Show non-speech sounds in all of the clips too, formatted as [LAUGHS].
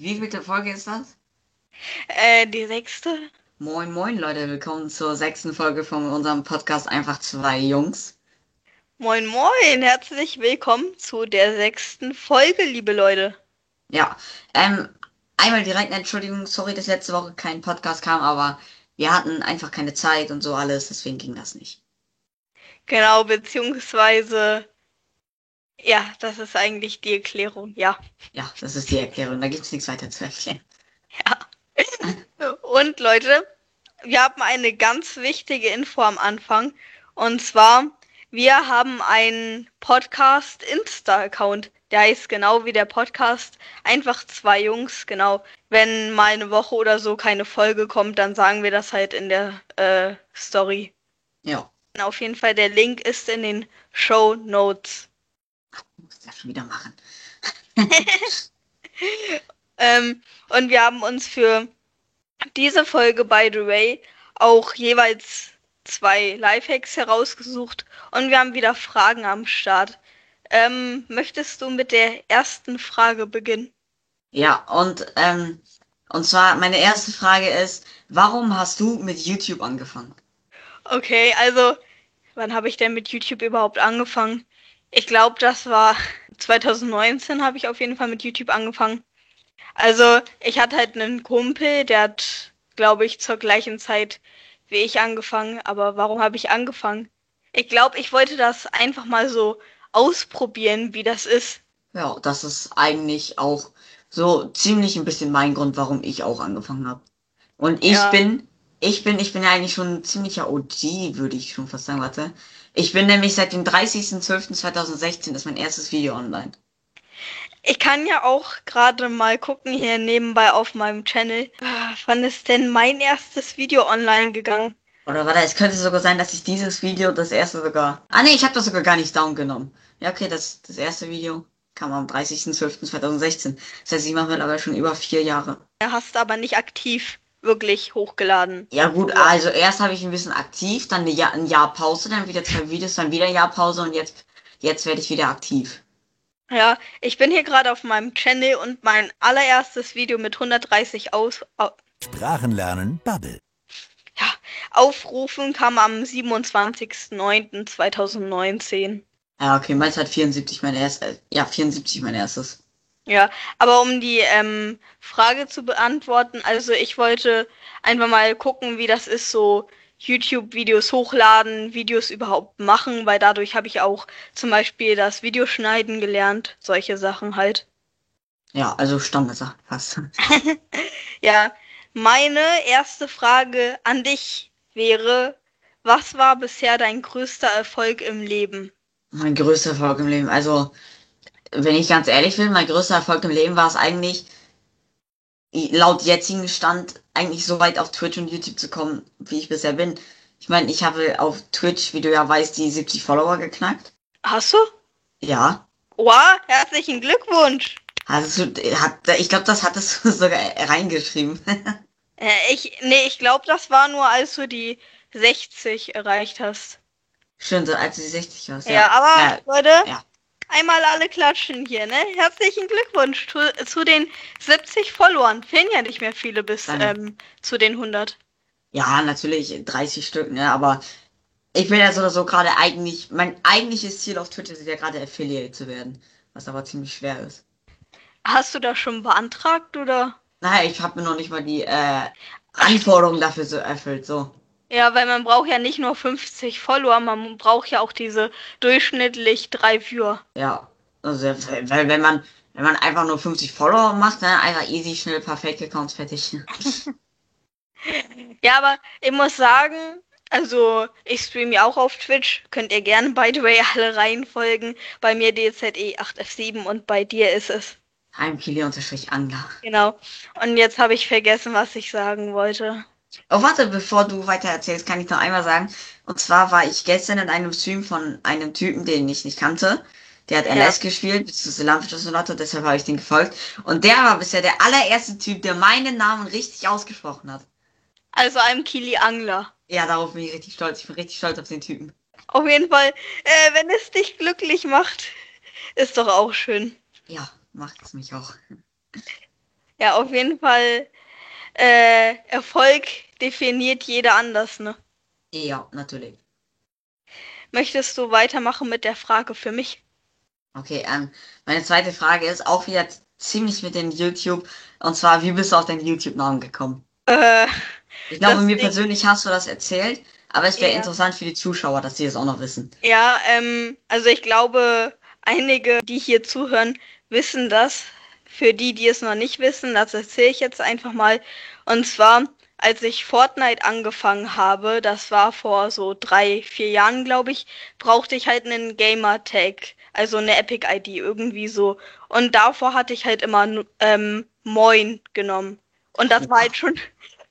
Wie vielte Folge ist das? Äh, die sechste. Moin, moin, Leute. Willkommen zur sechsten Folge von unserem Podcast Einfach zwei Jungs. Moin, moin. Herzlich willkommen zu der sechsten Folge, liebe Leute. Ja, ähm, einmal direkt eine Entschuldigung. Sorry, dass letzte Woche kein Podcast kam, aber wir hatten einfach keine Zeit und so alles. Deswegen ging das nicht. Genau, beziehungsweise, ja, das ist eigentlich die Erklärung, ja. Ja, das ist die Erklärung. Da gibt es nichts weiter zu erklären. Ja. Und Leute, wir haben eine ganz wichtige Info am Anfang. Und zwar, wir haben einen Podcast-Insta-Account. Der heißt genau wie der Podcast. Einfach zwei Jungs, genau. Wenn mal eine Woche oder so keine Folge kommt, dann sagen wir das halt in der äh, Story. Ja. Auf jeden Fall, der Link ist in den Show Notes. Ja schon wieder machen. [LAUGHS] ähm, und wir haben uns für diese Folge, by the way, auch jeweils zwei Lifehacks herausgesucht und wir haben wieder Fragen am Start. Ähm, möchtest du mit der ersten Frage beginnen? Ja, und, ähm, und zwar meine erste Frage ist, warum hast du mit YouTube angefangen? Okay, also, wann habe ich denn mit YouTube überhaupt angefangen? Ich glaube, das war [LAUGHS] 2019 habe ich auf jeden Fall mit YouTube angefangen. Also, ich hatte halt einen Kumpel, der hat, glaube ich, zur gleichen Zeit wie ich angefangen. Aber warum habe ich angefangen? Ich glaube, ich wollte das einfach mal so ausprobieren, wie das ist. Ja, das ist eigentlich auch so ziemlich ein bisschen mein Grund, warum ich auch angefangen habe. Und ich Ja. bin, ich bin, ich bin ja eigentlich schon ein ziemlicher OG, würde ich schon fast sagen, warte. Ich bin nämlich seit dem 30.12.2016 ist mein erstes Video online. Ich kann ja auch gerade mal gucken hier nebenbei auf meinem Channel. Ah, Wann ist denn mein erstes Video online gegangen? Oder warte, es könnte sogar sein, dass ich dieses Video, das erste sogar. Ah nee, ich habe das sogar gar nicht down genommen. Ja, okay, das, das erste Video kam am 30.12.2016. Das heißt, ich mache mittlerweile schon über vier Jahre. Hast aber nicht aktiv wirklich hochgeladen. Ja gut, also erst habe ich ein bisschen aktiv, dann eine Jahr, ein Jahr Pause, dann wieder zwei Videos, dann wieder ein Jahr Pause und jetzt, jetzt werde ich wieder aktiv. Ja, ich bin hier gerade auf meinem Channel und mein allererstes Video mit 130 Aus au Sprachenlernen Bubble. ja, Aufrufen kam am 27.09.2019. Ja, okay, meins hat 74 mein erstes, ja, 74 mein erstes. Ja, aber um die ähm, Frage zu beantworten, also ich wollte einfach mal gucken, wie das ist, so YouTube-Videos hochladen, Videos überhaupt machen, weil dadurch habe ich auch zum Beispiel das Videoschneiden gelernt, solche Sachen halt. Ja, also Standardsachen fast. [LAUGHS] Ja, meine erste Frage an dich wäre, was war bisher dein größter Erfolg im Leben? Mein größter Erfolg im Leben. Also, wenn ich ganz ehrlich bin, mein größter Erfolg im Leben war es eigentlich, laut jetzigen Stand, eigentlich so weit auf Twitch und YouTube zu kommen, wie ich bisher bin. Ich meine, ich habe auf Twitch, wie du ja weißt, die 70 Follower geknackt. Hast du? Ja. Wow, herzlichen Glückwunsch! Also, hat, ich glaube, das hattest du [LAUGHS] sogar reingeschrieben. [LAUGHS] Äh, ich, nee, ich glaube, das war nur, als du die 60 erreicht hast. Stimmt, als du die 60 warst. Ja, aber Ja, Leute, ja. Einmal alle klatschen hier, ne? Herzlichen Glückwunsch zu, zu den 70 Followern. Fehlen ja nicht mehr viele bis ähm, zu den 100. Ja, natürlich 30 Stück, ne, aber ich bin ja so oder so gerade eigentlich, mein eigentliches Ziel auf Twitch ist ja gerade Affiliate zu werden, was aber ziemlich schwer ist. Hast du das schon beantragt oder? Naja, ich habe mir noch nicht mal die äh, Anforderungen dafür so erfüllt, so. Ja, weil man braucht ja nicht nur 50 Follower, man braucht ja auch diese durchschnittlich drei Viewer. Ja, also weil wenn man wenn man einfach nur 50 Follower macht, dann einfach easy schnell paar Fake Accounts fertig. [LAUGHS] Ja, aber ich muss sagen, also ich streame ja auch auf Twitch. Könnt ihr gerne, by the way, alle reinfolgen. Bei mir DZE8F7 und bei dir ist es. Heimkili unterstrich Angler. Genau. Und jetzt habe ich vergessen, was ich sagen wollte. Oh, warte, bevor du weiter erzählst, kann ich noch einmal sagen. Und zwar war ich gestern in einem Stream von einem Typen, den ich nicht kannte. Der hat Ja. LS gespielt, beziehungsweise Landwirtschaftssimulator, deshalb habe ich den gefolgt. Und der war bisher der allererste Typ, der meinen Namen richtig ausgesprochen hat. Also einem Kili Angler. Ja, darauf bin ich richtig stolz. Ich bin richtig stolz auf den Typen. Auf jeden Fall, äh, wenn es dich glücklich macht, ist doch auch schön. Ja, macht es mich auch. Ja, auf jeden Fall. Äh, Erfolg definiert jeder anders, ne? Ja, natürlich. Möchtest du weitermachen mit der Frage für mich? Okay, ähm, meine zweite Frage ist auch wieder ziemlich mit den YouTube. Und zwar, wie bist du auf deinen YouTube-Namen gekommen? Äh, Ich glaube, mir persönlich hast du das erzählt, aber es wäre Ja. interessant für die Zuschauer, dass sie das auch noch wissen. ja, ähm, also ich glaube, einige, die hier zuhören, wissen das. Für die, die es noch nicht wissen, das erzähle ich jetzt einfach mal. Und zwar, als ich Fortnite angefangen habe, das war vor so drei, vier Jahren, glaube ich, brauchte ich halt einen Gamer-Tag, also eine Epic-ID, irgendwie so. Und davor hatte ich halt immer ähm, Moin genommen. Und das war halt [LAUGHS] schon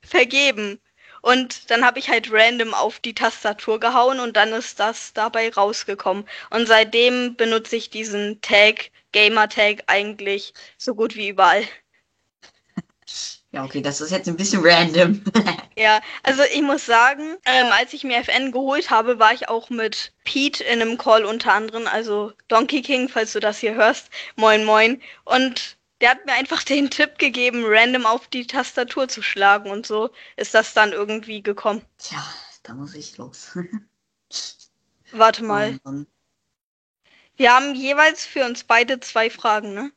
vergeben. Und dann habe ich halt random auf die Tastatur gehauen und dann ist das dabei rausgekommen. Und seitdem benutze ich diesen Tag, Gamer-Tag, eigentlich so gut wie überall. [LAUGHS] Ja, okay, das ist jetzt ein bisschen random. [LAUGHS] Ja, also ich muss sagen, ähm, als ich mir FN geholt habe, war ich auch mit Pete in einem Call unter anderem, also Donkey King, falls du das hier hörst. Moin, moin. Und der hat mir einfach den [LAUGHS] Tipp gegeben, random auf die Tastatur zu schlagen und so ist das dann irgendwie gekommen. Tja, da muss ich los. [LAUGHS] Warte mal. Mann. Wir haben jeweils für uns beide zwei Fragen, ne?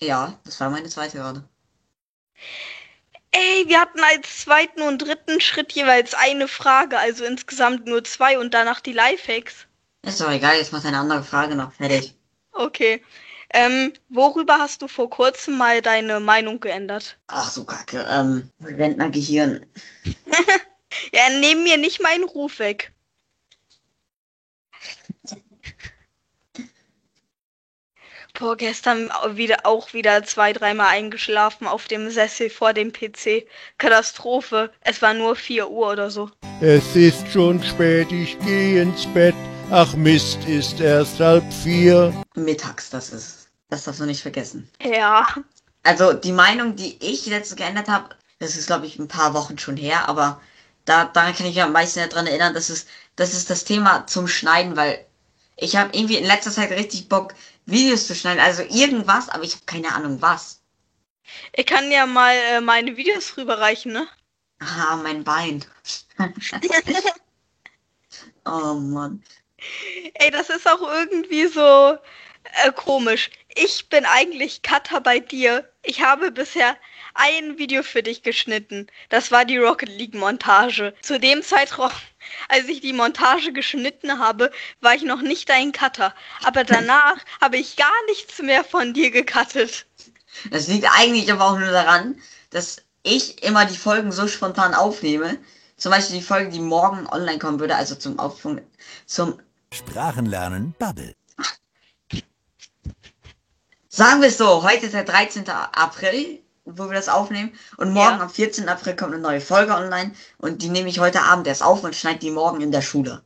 Ja, das war meine zweite gerade. Ey, wir hatten als zweiten und dritten Schritt jeweils eine Frage, also insgesamt nur zwei und danach die Lifehacks. Ist doch egal, jetzt mach deine andere Frage noch fertig. Okay. Ähm, worüber hast du vor kurzem mal deine Meinung geändert? Ach so, Kacke. Ähm, Rentnergehirn. [LAUGHS] Ja, nehm mir nicht meinen Ruf weg. Boah, gestern wieder, auch wieder zwei, dreimal eingeschlafen auf dem Sessel vor dem PC. Katastrophe. Es war nur 4 Uhr oder so. Es ist schon spät, ich geh ins Bett. Ach Mist, ist erst halb vier. Mittags, das ist. Das darfst du nicht vergessen. Ja. Also die Meinung, die ich letztens geändert habe, das ist glaube ich ein paar Wochen schon her, aber da daran kann ich mich am meisten daran erinnern, das ist das ist das Thema zum Schneiden, weil ich habe irgendwie in letzter Zeit richtig Bock Videos zu schneiden, also irgendwas, aber ich habe keine Ahnung was. Ich kann ja mal äh, meine Videos rüberreichen, ne? Ah, mein Bein. [LAUGHS] [LAUGHS] oh Mann. Ey, das ist auch irgendwie so äh, komisch. Ich bin eigentlich Cutter bei dir. Ich habe bisher ein Video für dich geschnitten. Das war die Rocket League Montage. Zu dem Zeitraum, als ich die Montage geschnitten habe, war ich noch nicht dein Cutter. Aber danach [LAUGHS] habe ich gar nichts mehr von dir gecuttet. Das liegt eigentlich aber auch nur daran, dass ich immer die Folgen so spontan aufnehme. Zum Beispiel die Folge, die morgen online kommen würde, also zum Aufpunkt, zum Sprachenlernen Bubble. Sagen wir es so, heute ist der 13. April, wo wir das aufnehmen. Und morgen Ja. am 14. April kommt eine neue Folge online. Und die nehme ich heute Abend erst auf und schneide die morgen in der Schule.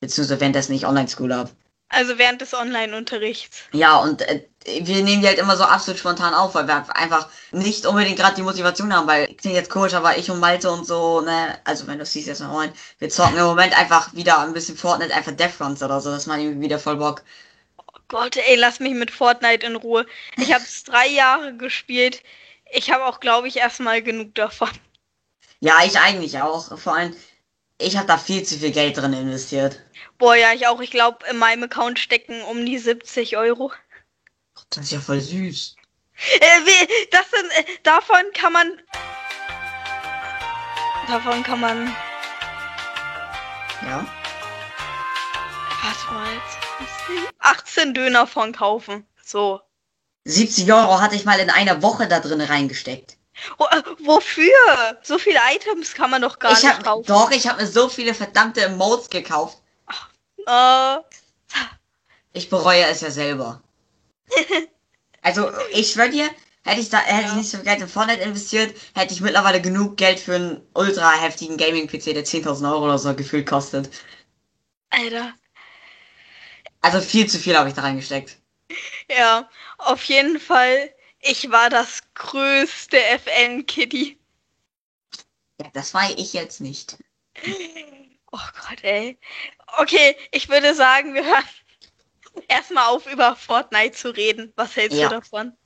Beziehungsweise wenn das nicht Online-School habe. Also während des Online-Unterrichts. Ja, und äh, wir nehmen die halt immer so absolut spontan auf, weil wir einfach nicht unbedingt gerade die Motivation haben, weil klingt jetzt komisch, aber ich und Malte und so, ne, also wenn du es siehst jetzt noch rein, wir zocken im Moment einfach wieder ein bisschen Fortnite, einfach Death Runs oder so, das macht irgendwie wieder voll Bock. Gott, ey, lass mich mit Fortnite in Ruhe. Ich habe es [LAUGHS] drei Jahre gespielt. Ich habe auch, glaube ich, erstmal genug davon. Ja, ich eigentlich auch. Vor allem, ich habe da viel zu viel Geld drin investiert. Boah, ja, ich auch. Ich glaube, in meinem Account stecken um die 70 Euro. Das ist ja voll süß. Äh, das sind, äh, davon kann man. Davon kann man. Ja? Warte mal jetzt. 18 Döner von kaufen. So. 70 Euro hatte ich mal in einer Woche da drin reingesteckt. Wo, äh, wofür? So viele Items kann man doch gar ich nicht hab, kaufen. doch, ich habe mir so viele verdammte Emotes gekauft. Äh, Ich bereue es ja selber. [LAUGHS] also, ich schwör dir, hätte ich da, hätte ich Ja. nicht so viel Geld in Fortnite investiert, hätte ich mittlerweile genug Geld für einen ultra heftigen Gaming-PC, der 10.000 Euro oder so gefühlt kostet. Alter. Also viel zu viel habe ich da reingesteckt. Ja, auf jeden Fall. Ich war das größte FN-Kitty. Ja, das war ich jetzt nicht. [LAUGHS] Oh Gott, ey. Okay, ich würde sagen, wir hören [LAUGHS] erstmal auf, über Fortnite zu reden. Was hältst Ja. du davon?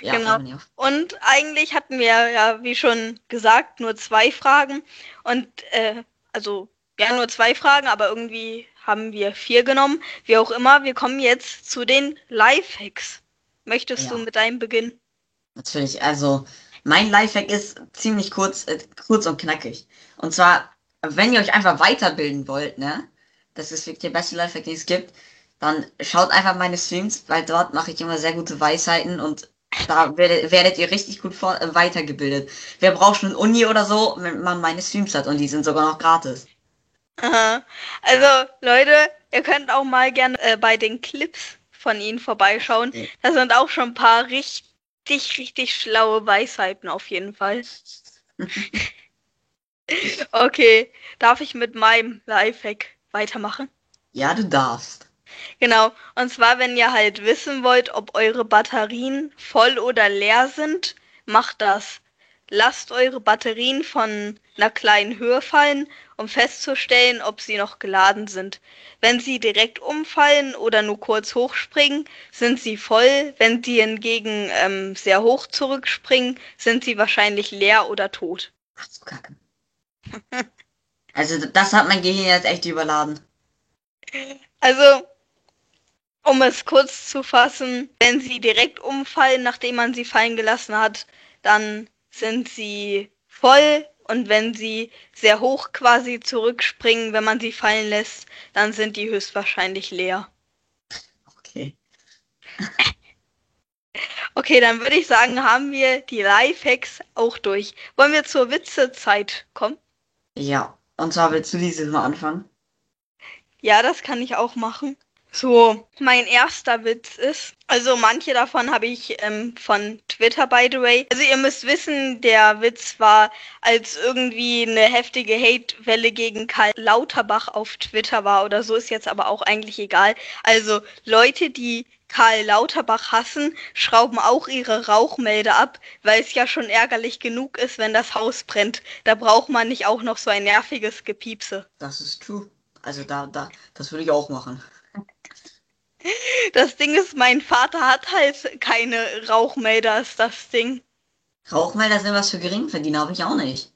Ja, Genau. Und eigentlich hatten wir ja, wie schon gesagt, nur zwei Fragen. Und äh, also ja, nur zwei Fragen, aber irgendwie haben wir vier genommen. Wie auch immer, wir kommen jetzt zu den Lifehacks. Möchtest du Ja. mit deinem beginnen? Natürlich, also mein Lifehack ist ziemlich kurz, äh, kurz und knackig. Und zwar, wenn ihr euch einfach weiterbilden wollt, ne, das ist wirklich der beste Lifehack, den es gibt, dann schaut einfach meine Streams, weil dort mache ich immer sehr gute Weisheiten und da werdet, werdet ihr richtig gut vor, äh, weitergebildet. Wer braucht schon Uni oder so, wenn man meine Streams hat und die sind sogar noch gratis. Aha. Also, Leute, ihr könnt auch mal gerne äh, bei den Clips von ihnen vorbeischauen. Da sind auch schon ein paar richtig, richtig schlaue Weisheiten auf jeden Fall. [LAUGHS] Okay, darf ich mit meinem Lifehack weitermachen? Ja, du darfst. Genau, und zwar, wenn ihr halt wissen wollt, ob eure Batterien voll oder leer sind, macht das. Lasst eure Batterien von einer kleinen Höhe fallen, um festzustellen, ob sie noch geladen sind. Wenn sie direkt umfallen oder nur kurz hochspringen, sind sie voll. Wenn sie hingegen ähm, sehr hoch zurückspringen, sind sie wahrscheinlich leer oder tot. Ach so, Kacke. [LAUGHS] Also, das hat mein Gehirn jetzt echt überladen. Also, um es kurz zu fassen, wenn sie direkt umfallen, nachdem man sie fallen gelassen hat, dann sind sie voll und wenn sie sehr hoch quasi zurückspringen, wenn man sie fallen lässt, dann sind die höchstwahrscheinlich leer. Okay. [LAUGHS] Okay, dann würde ich sagen, haben wir die Lifehacks auch durch. Wollen wir zur Witzezeit kommen? Ja. Und zwar willst du dieses Mal anfangen? Ja, das kann ich auch machen. So, mein erster Witz ist, also manche davon habe ich ähm, von Twitter, by the way. Also ihr müsst wissen, der Witz war, als irgendwie eine heftige Hate-Welle gegen Karl Lauterbach auf Twitter war oder so, ist jetzt aber auch eigentlich egal. Also Leute, die Karl Lauterbach hassen, schrauben auch ihre Rauchmelder ab, weil es ja schon ärgerlich genug ist, wenn das Haus brennt. Da braucht man nicht auch noch so ein nerviges Gepiepse. Das ist true. Also da, da, das würde ich auch machen. Das Ding ist, mein Vater hat halt keine Rauchmelder, ist das Ding. Rauchmelder sind was für Geringverdiener, habe ich auch nicht.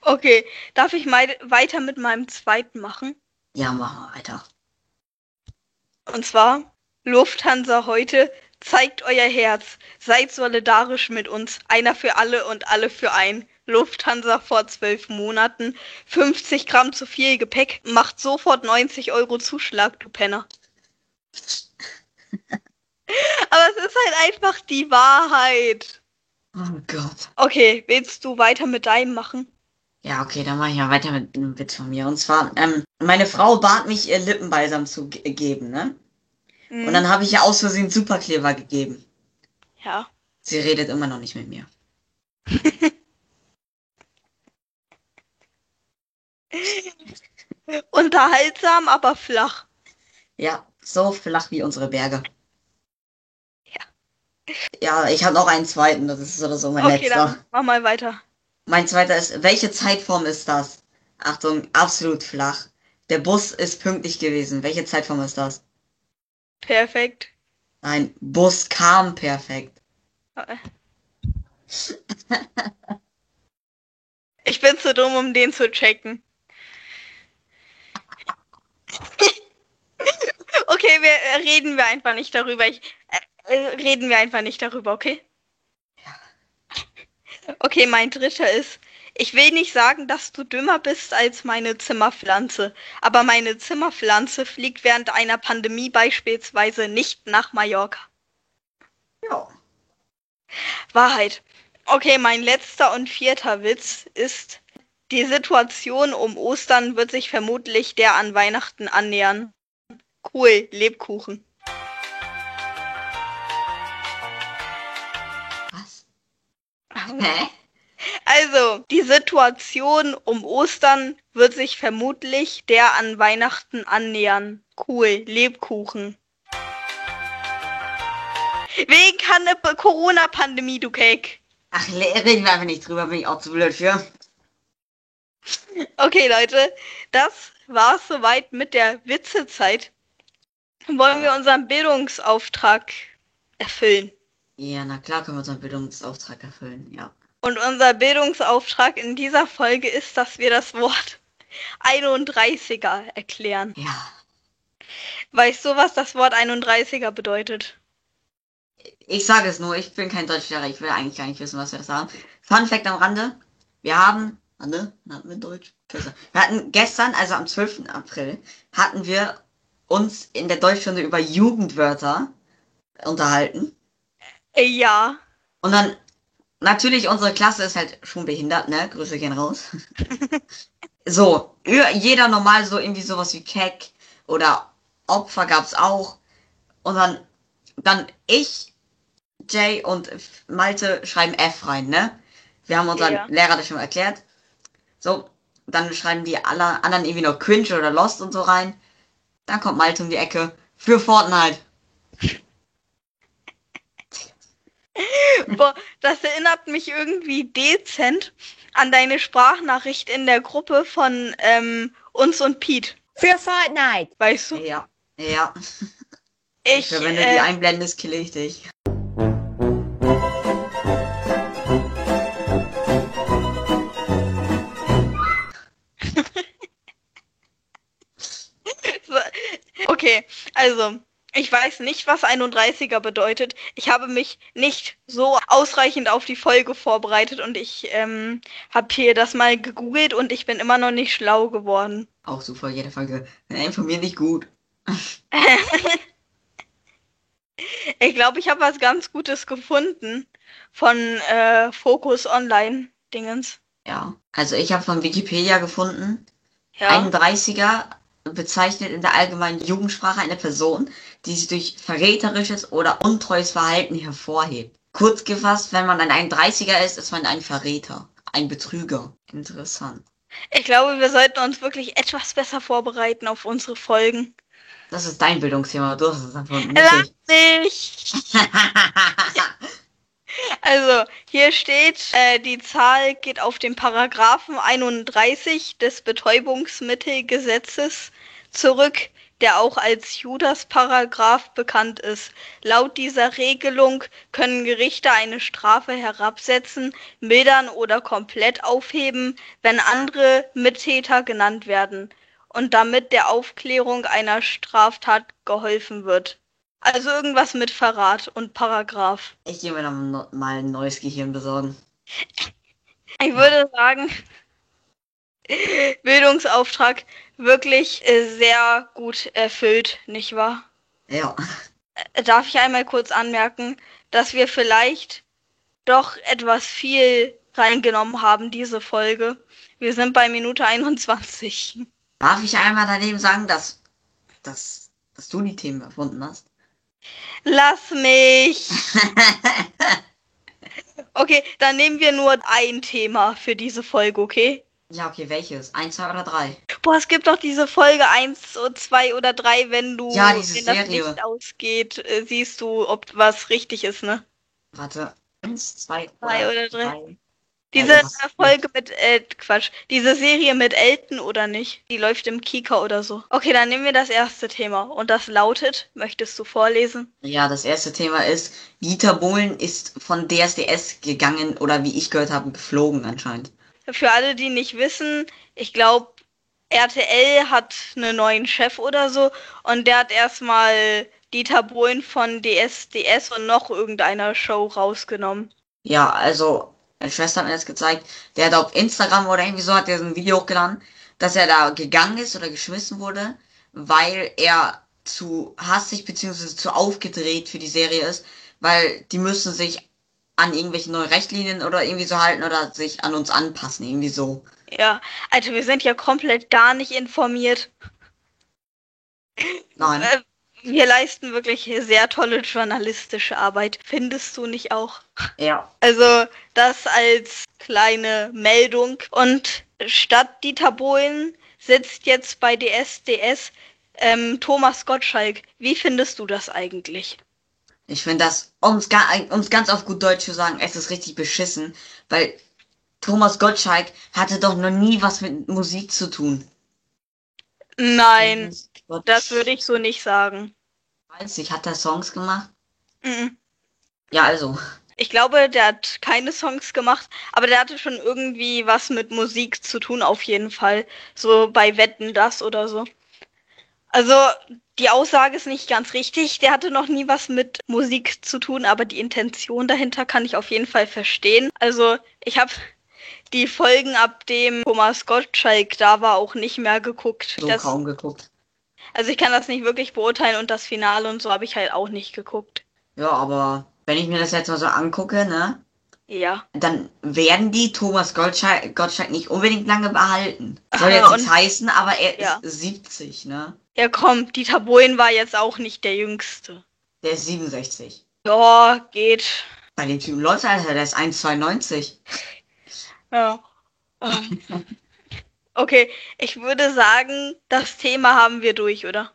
Okay, darf ich mal weiter mit meinem zweiten machen? Ja, machen wir weiter. Und zwar Lufthansa heute, zeigt euer Herz, seid solidarisch mit uns, einer für alle und alle für ein. Lufthansa vor zwölf Monaten, 50 Gramm zu viel Gepäck, macht sofort 90 Euro Zuschlag, du Penner. [LAUGHS] Aber es ist halt einfach die Wahrheit. Oh Gott. Okay, willst du weiter mit deinem machen? Ja, okay, dann mache ich mal weiter mit einem Witz von mir. Und zwar, ähm, meine Frau bat mich, ihr Lippenbalsam zu ge geben, ne? Hm, Und dann habe ich ihr aus Versehen Superkleber gegeben. ja. Sie redet immer noch nicht mit mir. [LAUGHS] [LAUGHS] Unterhaltsam, aber flach. Ja, so flach wie unsere Berge. Ja. Ja, ich habe noch einen zweiten, das ist oder so mein Okay, letzter. dann mach mal weiter. Mein zweiter ist, welche Zeitform ist das? Achtung, absolut flach. Der Bus ist pünktlich gewesen. Welche Zeitform ist das? Perfekt. Nein, Bus kam perfekt. [LAUGHS] Ich bin zu dumm, um den zu checken. Okay, wir äh, reden wir einfach nicht darüber. Ich, äh, äh, reden wir einfach nicht darüber, okay? Okay, mein dritter ist, ich will nicht sagen, dass du dümmer bist als meine Zimmerpflanze, aber meine Zimmerpflanze fliegt während einer Pandemie beispielsweise nicht nach Mallorca. Ja. Wahrheit. Okay, mein letzter und vierter Witz ist, die Situation um Ostern wird sich vermutlich der an Weihnachten annähern. Cool, Lebkuchen. Was? Hä? Also, die Situation um Ostern wird sich vermutlich der an Weihnachten annähern. Cool, Lebkuchen. Wegen Corona-Pandemie, du Cake. Ach, reden wir einfach nicht drüber, bin ich auch zu blöd für. Okay, Leute, das war's soweit mit der Witzezeit. Wollen wir unseren Bildungsauftrag erfüllen? Ja, na klar können wir unseren Bildungsauftrag erfüllen, ja. Und unser Bildungsauftrag in dieser Folge ist, dass wir das Wort 31er erklären. Ja. Weißt du, was das Wort 31er bedeutet? Ich sage es nur, ich bin kein Deutschlehrer, ich will eigentlich gar nicht wissen, was wir das haben. Fun Fact am Rande, wir haben, Rande, hatten wir Deutsch? Wir hatten gestern, also am 12. April, hatten wir uns in der Deutschstunde über Jugendwörter unterhalten. Ja. Und dann, natürlich, unsere Klasse ist halt schon behindert, ne? Grüße gehen raus. [LAUGHS] so, jeder normal so irgendwie sowas wie Keck oder Opfer gab's auch. Und dann, dann ich, Jay und Malte schreiben F rein, ne? Wir haben unseren Ja. Lehrer das schon erklärt. So, dann schreiben die alle anderen irgendwie noch Cringe oder Lost und so rein. Dann kommt Malte um die Ecke für Fortnite. Boah, das erinnert mich irgendwie dezent an deine Sprachnachricht in der Gruppe von ähm, uns und Pete. Für Fortnite. Weißt du? Ja, ja. Ich, Ich, wenn du die äh, einblendest, kill ich dich. Also, ich weiß nicht, was 31er bedeutet. Ich habe mich nicht so ausreichend auf die Folge vorbereitet und ich ähm, habe hier das mal gegoogelt und ich bin immer noch nicht schlau geworden. Auch super, jede Folge. Informiert nicht gut. [LAUGHS] Ich glaube, ich habe was ganz Gutes gefunden von äh, Focus Online Dingens. Ja. Also ich habe von Wikipedia gefunden, Ja. 31er bezeichnet in der allgemeinen Jugendsprache eine Person, die sich durch verräterisches oder untreues Verhalten hervorhebt. Kurz gefasst, wenn man ein 31er ist, ist man ein Verräter, ein Betrüger. Interessant. Ich glaube, wir sollten uns wirklich etwas besser vorbereiten auf unsere Folgen. Das ist dein Bildungsthema, du hast es erfunden. Lass nicht mich! [LAUGHS] Also, hier steht, äh, die Zahl geht auf den Paragraphen 31 des Betäubungsmittelgesetzes zurück, der auch als Judas-Paragraph bekannt ist. Laut dieser Regelung können Gerichte eine Strafe herabsetzen, mildern oder komplett aufheben, wenn andere Mittäter genannt werden und damit der Aufklärung einer Straftat geholfen wird. Also irgendwas mit Verrat und Paragraph. Ich gehe mir dann mal ein neues Gehirn besorgen. Ich würde sagen, [LAUGHS] Bildungsauftrag wirklich äh, sehr gut erfüllt, nicht wahr? Ja. Äh, Darf ich einmal kurz anmerken, dass wir vielleicht doch etwas viel reingenommen haben, diese Folge. Wir sind bei Minute 21. Darf ich einmal daneben sagen, dass, dass, dass du die Themen erfunden hast? Lass mich! [LAUGHS] Okay, dann nehmen wir nur ein Thema für diese Folge, okay? Ja, okay, welches? Eins, zwei oder drei? Boah, es gibt doch diese Folge 1, 2 oder 3, wenn du, Ja, wenn das Serie. Licht ausgeht, äh, siehst du, ob was richtig ist, ne? Warte. Eins, zwei Zwei oder drei. Ja, Diese was- Folge mit, äh, Quatsch, diese Serie mit Elton oder nicht? Die läuft im Kika oder so. Okay, dann nehmen wir das erste Thema. Und das lautet, möchtest du vorlesen? Ja, das erste Thema ist, Dieter Bohlen ist von DSDS gegangen oder wie ich gehört habe, geflogen anscheinend. Für alle, die nicht wissen, ich glaube, RTL hat einen neuen Chef oder so und der hat erstmal Dieter Bohlen von DSDS und noch irgendeiner Show rausgenommen. Ja, also, meine Schwester hat mir das gezeigt. Der hat auf Instagram oder irgendwie so hat er so ein Video hochgeladen, dass er da gegangen ist oder geschmissen wurde, weil er zu hassig bzw. zu aufgedreht für die Serie ist, weil die müssen sich an irgendwelche neuen Rechtlinien oder irgendwie so halten oder sich an uns anpassen, irgendwie so. Ja, Alter, wir sind ja komplett gar nicht informiert. Nein. Äh, Wir leisten wirklich sehr tolle journalistische Arbeit. Findest du nicht auch? Ja. Also das als kleine Meldung. Und statt Dieter Bohlen sitzt jetzt bei DSDS ähm, Thomas Gottschalk. Wie findest du das eigentlich? Ich finde das, um es ga- ganz auf gut Deutsch zu sagen, es ist richtig beschissen, weil Thomas Gottschalk hatte doch noch nie was mit Musik zu tun. Nein, das würde ich so nicht sagen. Weiß ich, hat er Songs gemacht? Mhm. Ja, also. Ich glaube, der hat keine Songs gemacht, aber der hatte schon irgendwie was mit Musik zu tun, auf jeden Fall. So bei Wetten das oder so. Also, die Aussage ist nicht ganz richtig. Der hatte noch nie was mit Musik zu tun, aber die Intention dahinter kann ich auf jeden Fall verstehen. Also, ich habe die Folgen, ab dem Thomas Gottschalk da war, auch nicht mehr geguckt. So Das- kaum geguckt. also, ich kann das nicht wirklich beurteilen und das Finale und so habe ich halt auch nicht geguckt. Ja, aber wenn ich mir das jetzt mal so angucke, ne, Ja. dann werden die Thomas Gottschalk, Gottschalk nicht unbedingt lange behalten. Soll jetzt nichts heißen, aber er Ja. ist 70, ne? Ja, komm, Dieter Bohlen war jetzt auch nicht der Jüngste. Der ist 67. Ja, geht. Bei dem Typen läuft Alter, der ist 1,92. Ja. Ähm, Okay, ich würde sagen, das Thema haben wir durch, oder?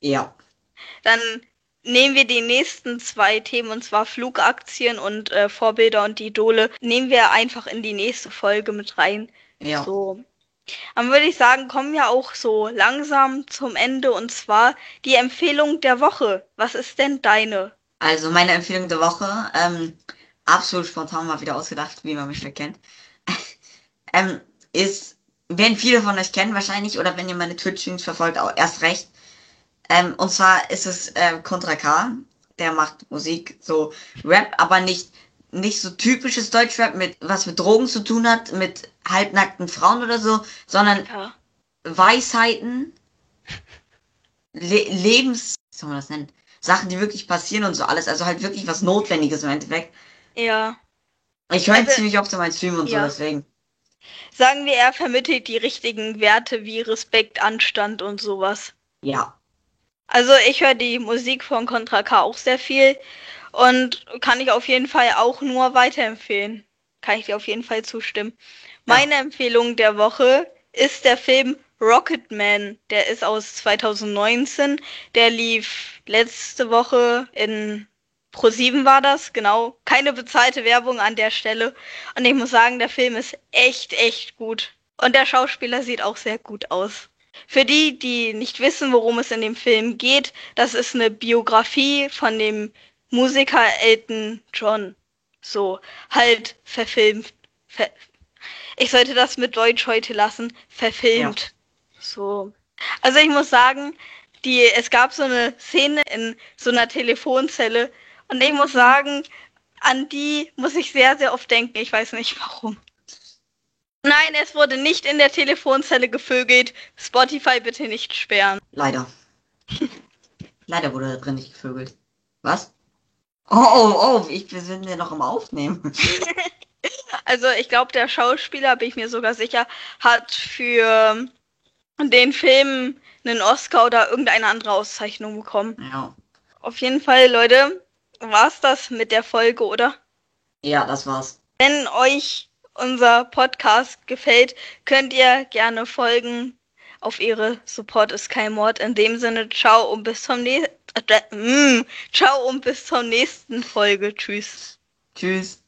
Ja. Dann nehmen wir die nächsten zwei Themen, und zwar Flugaktien und äh, Vorbilder und Idole, nehmen wir einfach in die nächste Folge mit rein. Ja. So. Dann würde ich sagen, kommen wir auch so langsam zum Ende und zwar die Empfehlung der Woche. Was ist denn deine? Also meine Empfehlung der Woche, ähm, absolut spontan mal wieder ausgedacht, wie man mich schon kennt, [LAUGHS] ähm, ist, werden viele von euch kennen wahrscheinlich, oder wenn ihr meine Twitch-Streams verfolgt, auch erst recht. Ähm, und zwar ist es äh, Contra K, der macht Musik, so Rap, aber nicht, nicht so typisches Deutschrap, mit, was mit Drogen zu tun hat, mit halbnackten Frauen oder so, sondern Ja. Weisheiten, Le Lebens, wie soll man das nennen? Sachen, die wirklich passieren und so alles. Also halt wirklich was Notwendiges im Endeffekt. Ja. Ich höre Also- ziemlich oft in meinen Stream und Ja. so, deswegen. Sagen wir, er vermittelt die richtigen Werte wie Respekt, Anstand und sowas. Ja. Also ich höre die Musik von Contra K auch sehr viel und kann ich auf jeden Fall auch nur weiterempfehlen. Kann ich dir auf jeden Fall zustimmen. Meine Empfehlung der Woche ist der Film Rocketman. Der ist aus 2019. Der lief letzte Woche in Pro7 war das, genau. Keine bezahlte Werbung an der Stelle. Und ich muss sagen, der Film ist echt, echt gut. Und der Schauspieler sieht auch sehr gut aus. Für die, die nicht wissen, worum es in dem Film geht, das ist eine Biografie von dem Musiker Elton John. So, halt verfilmt. Ver ich sollte das mit Deutsch heute lassen. Verfilmt. So. Also ich muss sagen, die, es gab so eine Szene in so einer Telefonzelle und ich muss sagen, an die muss ich sehr, sehr oft denken. Ich weiß nicht warum. Nein, es wurde nicht in der Telefonzelle gevögelt. Spotify bitte nicht sperren. Leider. [LAUGHS] Leider wurde da drin nicht gevögelt. Was? Oh, oh, oh, ich, wir sind ja noch am Aufnehmen. [LAUGHS] Also ich glaube, der Schauspieler, bin ich mir sogar sicher, hat für den Film einen Oscar oder irgendeine andere Auszeichnung bekommen. Ja. Auf jeden Fall, Leute, war's das mit der Folge, oder? Ja, das war's. Wenn euch unser Podcast gefällt, könnt ihr gerne folgen auf ihre Support ist kein Mord. In dem Sinne, ciao und bis zum nächsten. Äh, mm, ciao und bis zur nächsten Folge. Tschüss. Tschüss.